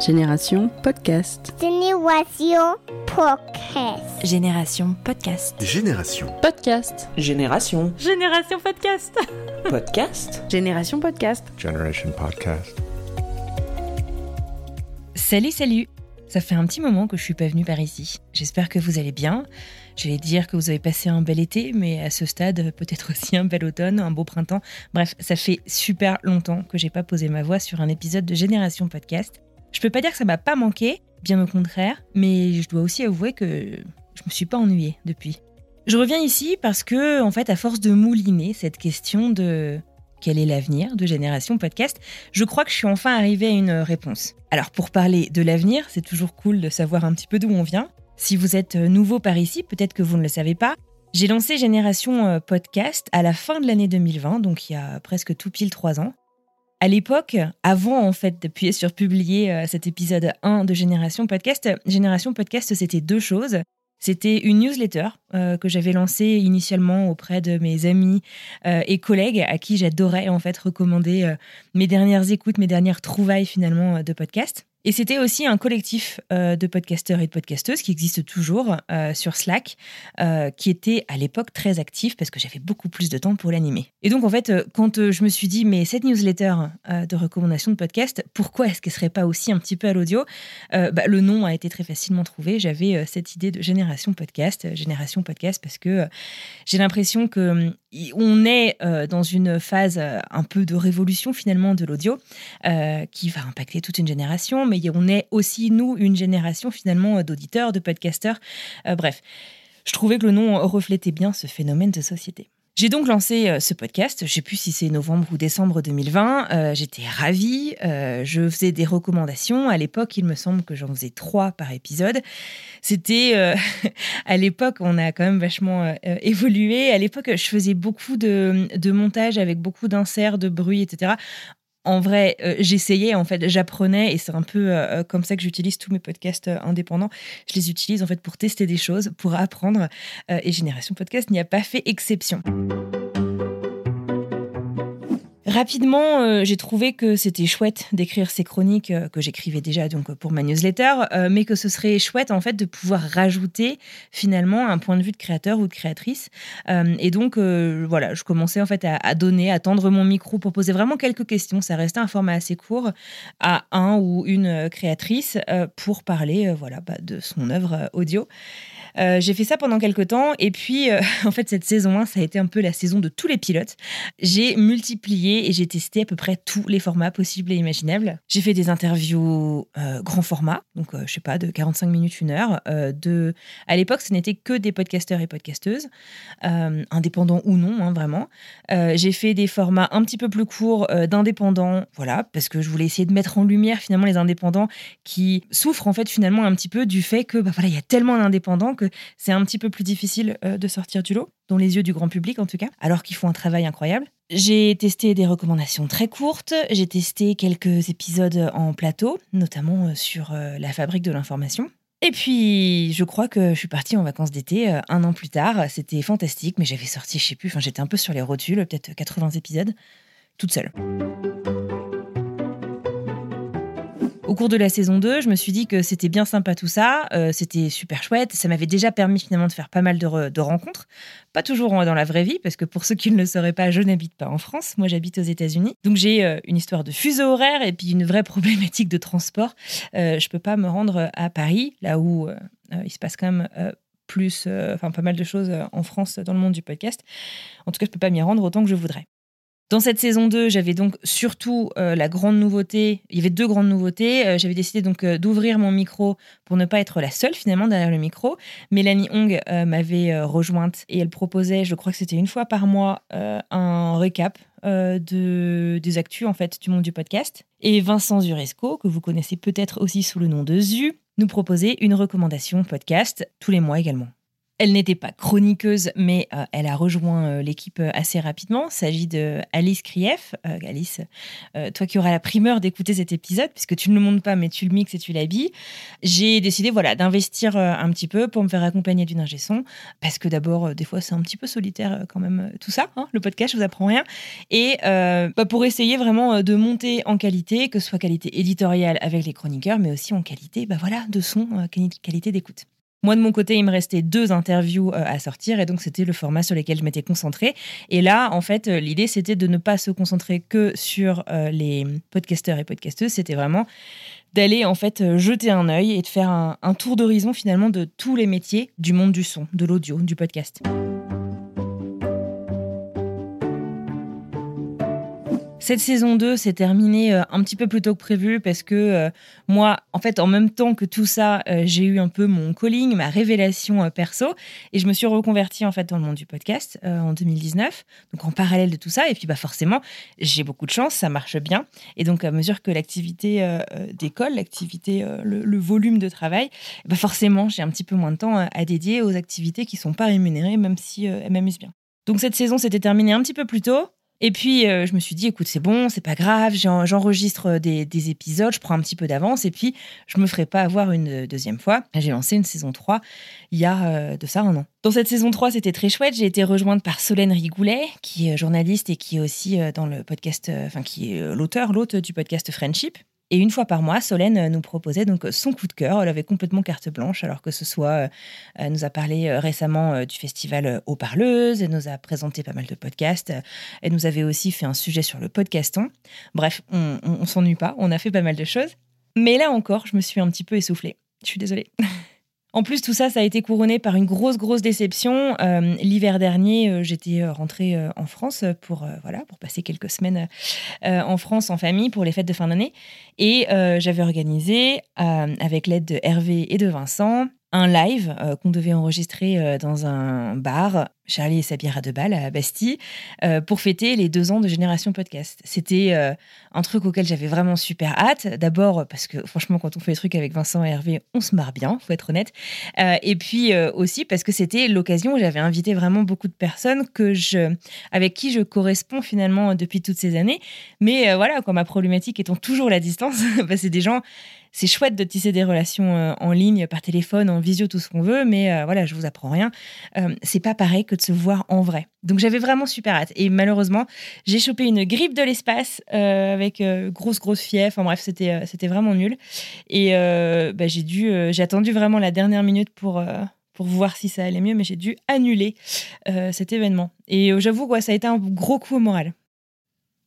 Génération Podcast. Génération Podcast. Génération Podcast. Génération. Podcast. Génération. Génération Podcast. Podcast. Génération Podcast. Generation Podcast. Salut, salut Ça fait un petit moment que je suis pas venue par ici. J'espère que vous allez bien. J'allais dire que vous avez passé un bel été, mais à ce stade, peut-être aussi un bel automne, un beau printemps. Bref, ça fait super longtemps que j'ai pas posé ma voix sur un épisode de Génération Podcast. Je peux pas dire que ça m'a pas manqué, bien au contraire, mais je dois aussi avouer que je me suis pas ennuyée depuis. Je reviens ici parce que, en fait, à force de mouliner cette question de quel est l'avenir de Génération Podcast, je crois que je suis enfin arrivée à une réponse. Alors, pour parler de l'avenir, c'est toujours cool de savoir un petit peu d'où on vient. Si vous êtes nouveau par ici, peut-être que vous ne le savez pas, j'ai lancé Génération euh, Podcast à la fin de l'année 2020, donc il y a presque tout pile trois ans. À l'époque, avant en fait d'appuyer sur publier euh, cet épisode 1 de Génération Podcast, Génération Podcast c'était deux choses. C'était une newsletter euh, que j'avais lancée initialement auprès de mes amis euh, et collègues à qui j'adorais en fait recommander mes dernières écoutes, mes dernières trouvailles finalement de podcast. Et c'était aussi un collectif euh, de podcasteurs et de podcasteuses qui existe toujours euh, sur Slack, euh, qui était à l'époque très actif parce que j'avais beaucoup plus de temps pour l'animer. Et donc en fait, quand je me suis dit, mais cette newsletter de recommandation de podcast, pourquoi est-ce qu'elle serait pas aussi un petit peu à l'audio bah, Le nom a été très facilement trouvé. J'avais cette idée de génération podcast, génération podcast parce que j'ai l'impression que y- on est dans une phase un peu de révolution finalement de l'audio qui va impacter toute une génération, mais on est aussi, nous, une génération finalement euh, d'auditeurs, de podcasteurs. Euh, bref, je trouvais que le nom reflétait bien ce phénomène de société. J'ai donc lancé euh, ce podcast, je sais plus si c'est novembre ou décembre 2020, euh, j'étais ravie, je faisais des recommandations, à l'époque il me semble que j'en faisais trois par épisode, c'était à l'époque on a quand même vachement évolué, à l'époque je faisais beaucoup de, de montage avec beaucoup d'inserts, de bruit, etc en vrai, euh, j'essayais, en fait, j'apprenais et c'est un peu euh, comme ça que j'utilise tous mes podcasts euh, indépendants. Je les utilise en fait pour tester des choses, pour apprendre. euh, et Génération Podcast n'y a pas fait exception. Rapidement, euh, j'ai trouvé que c'était chouette d'écrire ces chroniques euh, que j'écrivais déjà donc pour ma newsletter, euh, mais que ce serait chouette en fait de pouvoir rajouter finalement un point de vue de créateur ou de créatrice. Euh, et donc euh, voilà, je commençais en fait à, donner, à tendre mon micro pour poser vraiment quelques questions. Ça restait un format assez court à un ou une euh, créatrice euh, pour parler euh, voilà bah, de son œuvre euh, audio. Euh, j'ai fait ça pendant quelques temps et puis euh, en fait cette saison 1 ça a été un peu la saison de tous les pilotes. J'ai multiplié et j'ai testé à peu près tous les formats possibles et imaginables. J'ai fait des interviews euh, grand format, donc je sais pas de 45 minutes une heure. de à l'époque ce n'était que des podcasteurs et podcasteuses, indépendants ou non hein, vraiment. J'ai fait des formats un petit peu plus courts d'indépendants, voilà parce que je voulais essayer de mettre en lumière finalement les indépendants qui souffrent en fait finalement un petit peu du fait que bah, voilà il y a tellement d'indépendants c'est un petit peu plus difficile euh, de sortir du lot, dans les yeux du grand public en tout cas, alors qu'ils font un travail incroyable. J'ai testé des recommandations très courtes, j'ai testé quelques épisodes en plateau, notamment euh, sur euh, la fabrique de l'information. Et puis, je crois que je suis partie en vacances d'été euh, un an plus tard. C'était fantastique, mais j'avais sorti, je sais plus, j'étais un peu sur les rotules, peut-être 80 épisodes, toute seule. Au cours de la saison 2, je me suis dit que c'était bien sympa tout ça, euh, c'était super chouette, ça m'avait déjà permis finalement de faire pas mal de, re- de rencontres, pas toujours dans la vraie vie, parce que pour ceux qui ne le sauraient pas, je n'habite pas en France, moi j'habite aux États-Unis. Donc j'ai euh, une histoire de fuseau horaire et puis une vraie problématique de transport. Euh, je peux pas me rendre à Paris, là où euh, euh, il se passe quand même euh, plus, euh, enfin pas mal de choses euh, en France dans le monde du podcast. En tout cas, je peux pas m'y rendre autant que je voudrais. Dans cette saison 2, j'avais donc surtout euh, la grande nouveauté. Il y avait deux grandes nouveautés. Euh, j'avais décidé donc euh, d'ouvrir mon micro pour ne pas être la seule finalement derrière le micro. Mélanie Hong m'avait rejointe et elle proposait, je crois que c'était une fois par mois, un récap de, des actus en fait du monde du podcast. Et Vincent Zuresco, que vous connaissez peut-être aussi sous le nom de Zu, nous proposait une recommandation podcast tous les mois également. Elle n'était pas chroniqueuse, mais euh, elle a rejoint euh, l'équipe euh, assez rapidement. Il s'agit de Alice Krief. Alice, toi qui auras la primeur d'écouter cet épisode, puisque tu ne le montes pas, mais tu le mixes et tu l'habilles, j'ai décidé voilà, d'investir un petit peu pour me faire accompagner d'une ingé son, parce que d'abord, des fois, c'est un petit peu solitaire quand même tout ça. Hein, le podcast, je vous apprends rien. Et bah, pour essayer vraiment de monter en qualité, que ce soit qualité éditoriale avec les chroniqueurs, mais aussi en qualité bah, voilà, de son, qualité d'écoute. Moi, de mon côté, il me restait deux interviews euh, à sortir et donc c'était le format sur lequel je m'étais concentrée. Et là, en fait, euh, l'idée, c'était de ne pas se concentrer que sur euh, les podcasteurs et podcasteuses. C'était vraiment d'aller en fait jeter un œil et de faire un, un tour d'horizon finalement de tous les métiers du monde du son, de l'audio, du podcast. Cette saison 2 s'est terminée euh, un petit peu plus tôt que prévu parce que euh, moi, en fait, en même temps que tout ça, euh, j'ai eu un peu mon calling, ma révélation perso et je me suis reconvertie en fait dans le monde du podcast en 2019. Donc en parallèle de tout ça et puis bah forcément, j'ai beaucoup de chance, ça marche bien et donc à mesure que l'activité d'école, l'activité, le, volume de travail, bah forcément, j'ai un petit peu moins de temps à dédier aux activités qui sont pas rémunérées même si elles m'amusent bien. Donc cette saison s'était terminée un petit peu plus tôt. Et puis, euh, je me suis dit, écoute, c'est bon, c'est pas grave, j'enregistre euh, des, épisodes, je prends un petit peu d'avance, et puis je me ferai pas avoir une euh, deuxième fois. J'ai lancé une saison 3 il y a de ça un an. Dans cette saison 3, c'était très chouette. J'ai été rejointe par Solène Rigoulet, qui est journaliste et qui est aussi dans le podcast, enfin, qui est l'auteur, l'hôte du podcast Friendship. Et une fois par mois, Solène euh, nous proposait donc son coup de cœur. Elle avait complètement carte blanche, alors que ce soit, euh, elle nous a parlé euh, récemment du festival Aux Parleuses, elle nous a présenté pas mal de podcasts, elle nous avait aussi fait un sujet sur le podcaston. Bref, on, on, s'ennuie pas, on a fait pas mal de choses. Mais là encore, je me suis un petit peu essoufflée. Je suis désolée. En plus, tout ça, ça a été couronné par une grosse, grosse déception. Euh, l'hiver dernier, euh, j'étais euh, rentrée en France pour, voilà, pour passer quelques semaines en France en famille pour les fêtes de fin d'année. Et j'avais organisé, avec l'aide de Hervé et de Vincent, un live euh, qu'on devait enregistrer euh, dans un bar, Charlie et sa bière à deux balles à Bastille, euh, pour fêter les deux ans de Génération Podcast. C'était un truc auquel j'avais vraiment super hâte. D'abord parce que franchement, quand on fait des trucs avec Vincent et Hervé, on se marre bien, faut être honnête. et puis aussi parce que c'était l'occasion où j'avais invité vraiment beaucoup de personnes que je, avec qui je corresponds finalement depuis toutes ces années. Mais voilà, quand ma problématique étant toujours la distance, bah, c'est des gens c'est chouette de tisser des relations euh, en ligne, par téléphone, en visio, tout ce qu'on veut, mais euh, voilà, je vous apprends rien. Euh, c'est pas pareil que de se voir en vrai. Donc j'avais vraiment super hâte. Et malheureusement, j'ai chopé une grippe de l'espace avec grosse, grosse fièvre. Enfin bref, c'était, c'était vraiment nul. Et bah, j'ai dû, j'ai attendu vraiment la dernière minute pour pour voir si ça allait mieux, mais j'ai dû annuler cet événement. Et j'avoue, quoi, ça a été un gros coup au moral.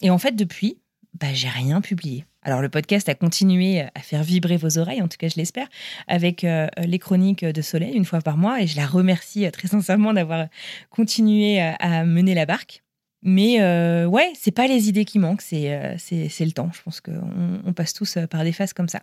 Et en fait, depuis, bah, j'ai rien publié. Alors le podcast a continué à faire vibrer vos oreilles, en tout cas je l'espère, avec euh, les chroniques de Soleil une fois par mois, et je la remercie euh, très sincèrement d'avoir continué à, mener la barque. Mais euh, ouais, c'est pas les idées qui manquent, c'est c'est le temps. Je pense qu'on on passe tous par des phases comme ça.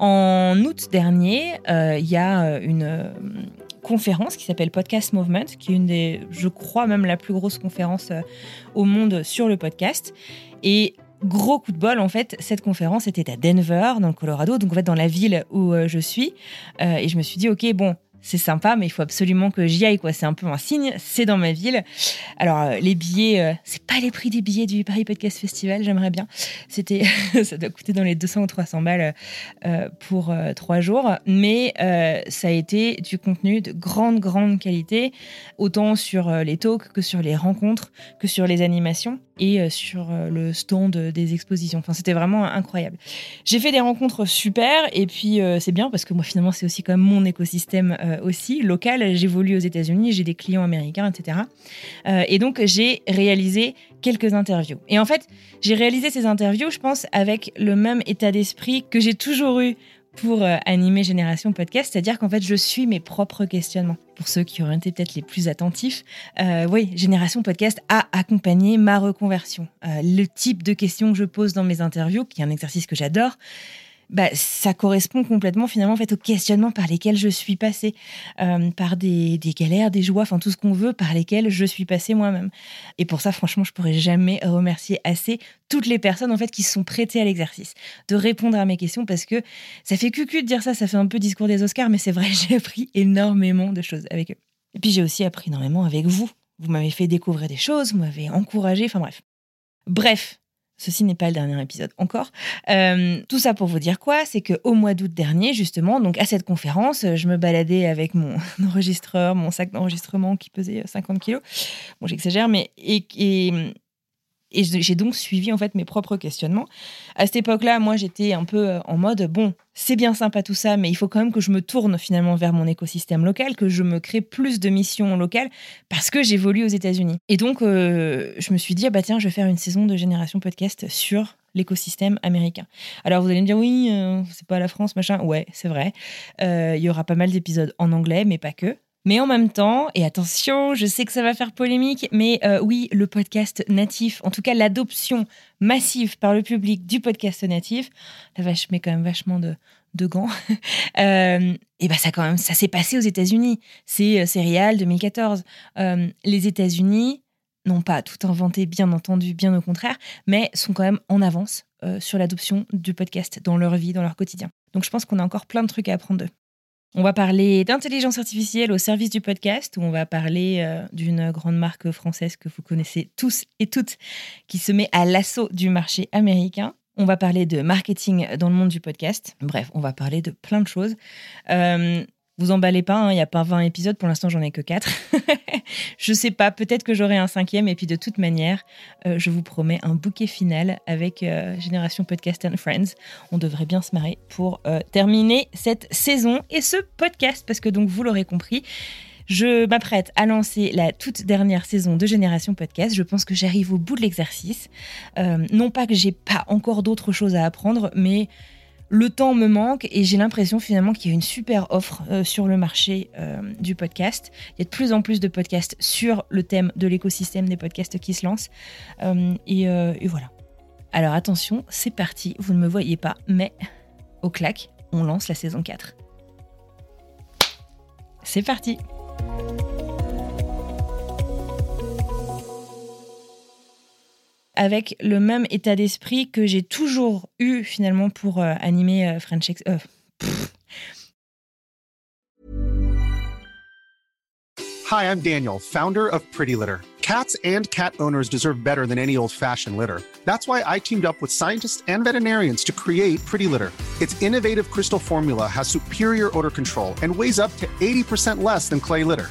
En août dernier, il y a une conférence qui s'appelle Podcast Movement, qui est une des, je crois même la plus grosse conférence euh, au monde sur le podcast. Et gros coup de bol, en fait, cette conférence était à Denver, dans le Colorado, donc en fait dans la ville où euh, je suis. Euh, et je me suis dit, ok, bon, c'est sympa, mais il faut absolument que j'y aille, quoi. C'est un peu un signe, c'est dans ma ville. Alors, euh, les billets, euh, c'est pas les prix des billets du Paris Podcast Festival, j'aimerais bien. C'était, ça doit coûter dans les 200 ou 300 balles euh, pour trois jours, mais ça a été du contenu de grande, grande qualité, autant sur les talks que sur les rencontres, que sur les animations et sur le stand des expositions. Enfin, c'était vraiment incroyable. J'ai fait des rencontres super, et puis c'est bien parce que moi, finalement, c'est aussi comme mon écosystème euh, aussi local. J'évolue aux États-Unis, j'ai des clients américains, etc. Euh, et donc, j'ai réalisé quelques interviews. Et en fait, j'ai réalisé ces interviews, je pense, avec le même état d'esprit que j'ai toujours eu pour euh, animer Génération Podcast, c'est-à-dire qu'en fait, je suis mes propres questionnements. Pour ceux qui auraient été peut-être les plus attentifs, oui, Génération Podcast a accompagné ma reconversion. le type de questions que je pose dans mes interviews, qui est un exercice que j'adore, bah, ça correspond complètement finalement en fait aux questionnements par lesquels je suis passée, euh, par des, galères, des joies, enfin tout ce qu'on veut, par lesquels je suis passée moi-même. Et pour ça, franchement, je pourrais jamais remercier assez toutes les personnes en fait qui se sont prêtées à l'exercice, de répondre à mes questions parce que ça fait cucu de dire ça, ça fait un peu discours des Oscars, mais c'est vrai, j'ai appris énormément de choses avec eux. Et puis j'ai aussi appris énormément avec vous. Vous m'avez fait découvrir des choses, vous m'avez encouragé, enfin bref. Bref, Ceci n'est pas le dernier épisode encore. Euh, tout ça pour vous dire quoi? C'est qu'au mois d'août dernier, justement, donc à cette conférence, je me baladais avec mon enregistreur, mon sac d'enregistrement qui pesait 50 kilos. Bon, j'exagère, mais et, et, et j'ai donc suivi en fait mes propres questionnements. À cette époque-là, moi, j'étais un peu euh, en mode bon, c'est bien sympa tout ça, mais il faut quand même que je me tourne finalement vers mon écosystème local, que je me crée plus de missions locales parce que j'évolue aux États-Unis. Et donc, euh, je me suis dit ah bah tiens, je vais faire une saison de Génération Podcast sur l'écosystème américain. Alors vous allez me dire oui, euh, c'est pas la France, machin. Ouais, c'est vrai. Il y aura pas mal d'épisodes en anglais, mais pas que. Mais en même temps, et attention, je sais que ça va faire polémique, mais euh, oui, le podcast natif, en tout cas l'adoption massive par le public du podcast natif, la vache met quand même vachement de, gants. euh, et ben ça quand même, ça s'est passé aux États-Unis. C'est Serial 2014. Euh, les États-Unis n'ont pas tout inventé, bien entendu, bien au contraire, mais sont quand même en avance sur l'adoption du podcast dans leur vie, dans leur quotidien. Donc je pense qu'on a encore plein de trucs à apprendre d'eux. On va parler d'intelligence artificielle au service du podcast, où on va parler euh, d'une grande marque française que vous connaissez tous et toutes, qui se met à l'assaut du marché américain. On va parler de marketing dans le monde du podcast. Bref, on va parler de plein de choses. Euh, vous emballez pas, hein, il n'y a pas 20 épisodes, pour l'instant j'en ai que 4. je sais pas, peut-être que j'aurai un cinquième, et puis de toute manière, euh, je vous promets un bouquet final avec euh, Génération Podcast and Friends. On devrait bien se marrer pour euh, terminer cette saison et ce podcast, parce que donc vous l'aurez compris, je m'apprête à lancer la toute dernière saison de Génération Podcast. Je pense que j'arrive au bout de l'exercice. non pas que j'ai pas encore d'autres choses à apprendre, mais le temps me manque et j'ai l'impression finalement qu'il y a une super offre euh, sur le marché euh, du podcast. Il y a de plus en plus de podcasts sur le thème de l'écosystème des podcasts qui se lancent. Euh, et, et, voilà. Alors attention, c'est parti. Vous ne me voyez pas, mais au clac, on lance la saison 4. C'est parti avec le même état d'esprit que j'ai toujours eu finalement pour euh, animer euh, French Ex euh, Hi, I'm Daniel, founder of Pretty Litter. Cats and cat owners deserve better than any old-fashioned litter. That's why I teamed up with scientists and veterinarians to create Pretty Litter. Its innovative crystal formula has superior odor control and weighs up to 80% less than clay litter.